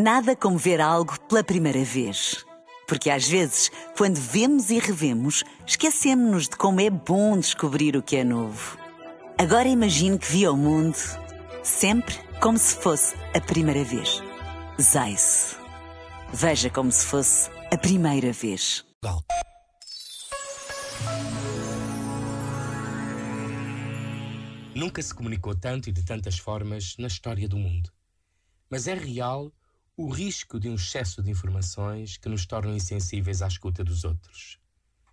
Nada como ver algo pela primeira vez. Porque às vezes, quando vemos e revemos, esquecemos-nos de como é bom descobrir o que é novo. Agora imagine que viu o mundo sempre como se fosse a primeira vez. Zais. Veja como se fosse a primeira vez. Nunca se comunicou tanto e de tantas formas na história do mundo. Mas é real o risco de um excesso de informações que nos tornam insensíveis à escuta dos outros.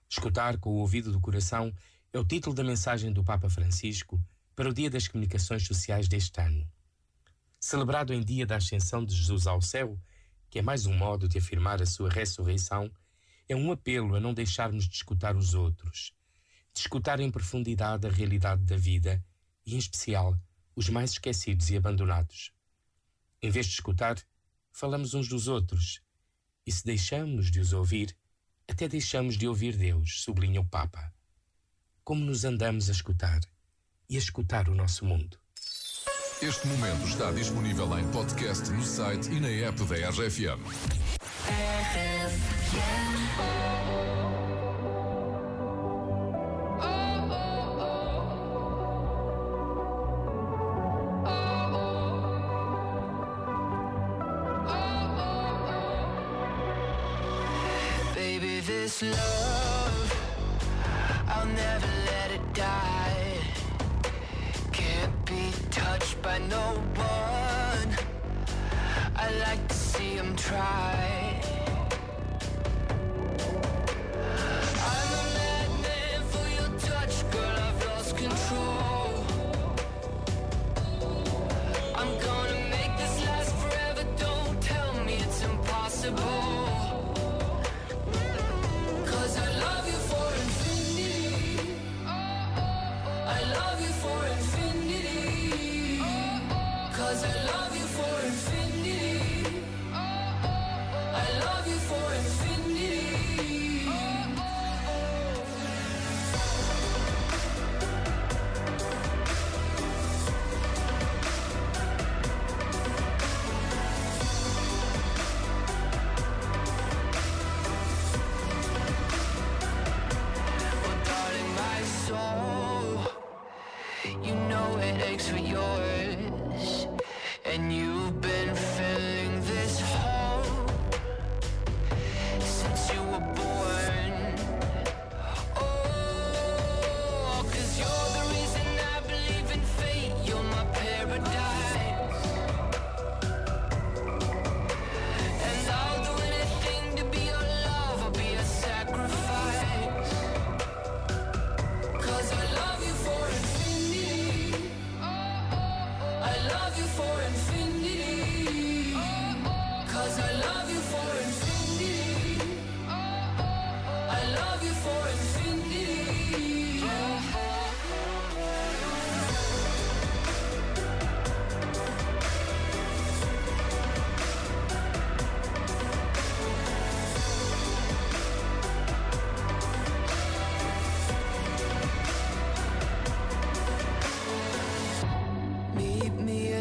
Escutar com o ouvido do coração é o título da mensagem do Papa Francisco para o Dia das Comunicações Sociais deste ano. Celebrado em dia da ascensão de Jesus ao céu, que é mais um modo de afirmar a sua ressurreição, é um apelo a não deixarmos de escutar os outros, de escutar em profundidade a realidade da vida e, em especial, os mais esquecidos e abandonados. Em vez de escutar, falamos uns dos outros. E se deixamos de os ouvir, até deixamos de ouvir Deus, sublinha o Papa. Como nos andamos a escutar e a escutar o nosso mundo. Este momento está disponível em podcast no site e na app da RFM. This love, I'll never let it die. Can't be touched by no one. I like to see them try. I'm a madman for your touch, girl. I've lost control. I'm gonna make this last forever. Don't tell me it's impossible. You know it aches for yours. And you've foreign infinity.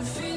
wanna feel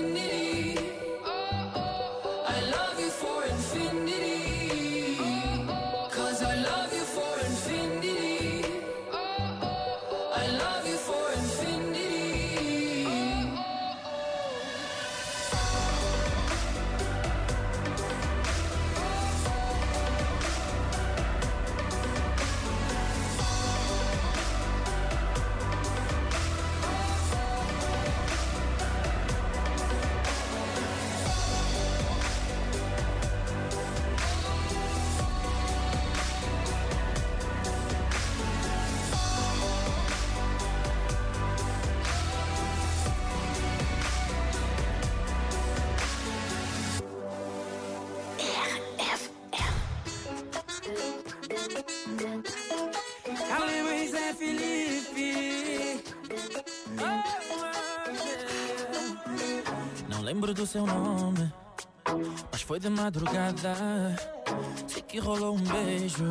lembro do seu nome, mas foi de madrugada. Sei que rolou um beijo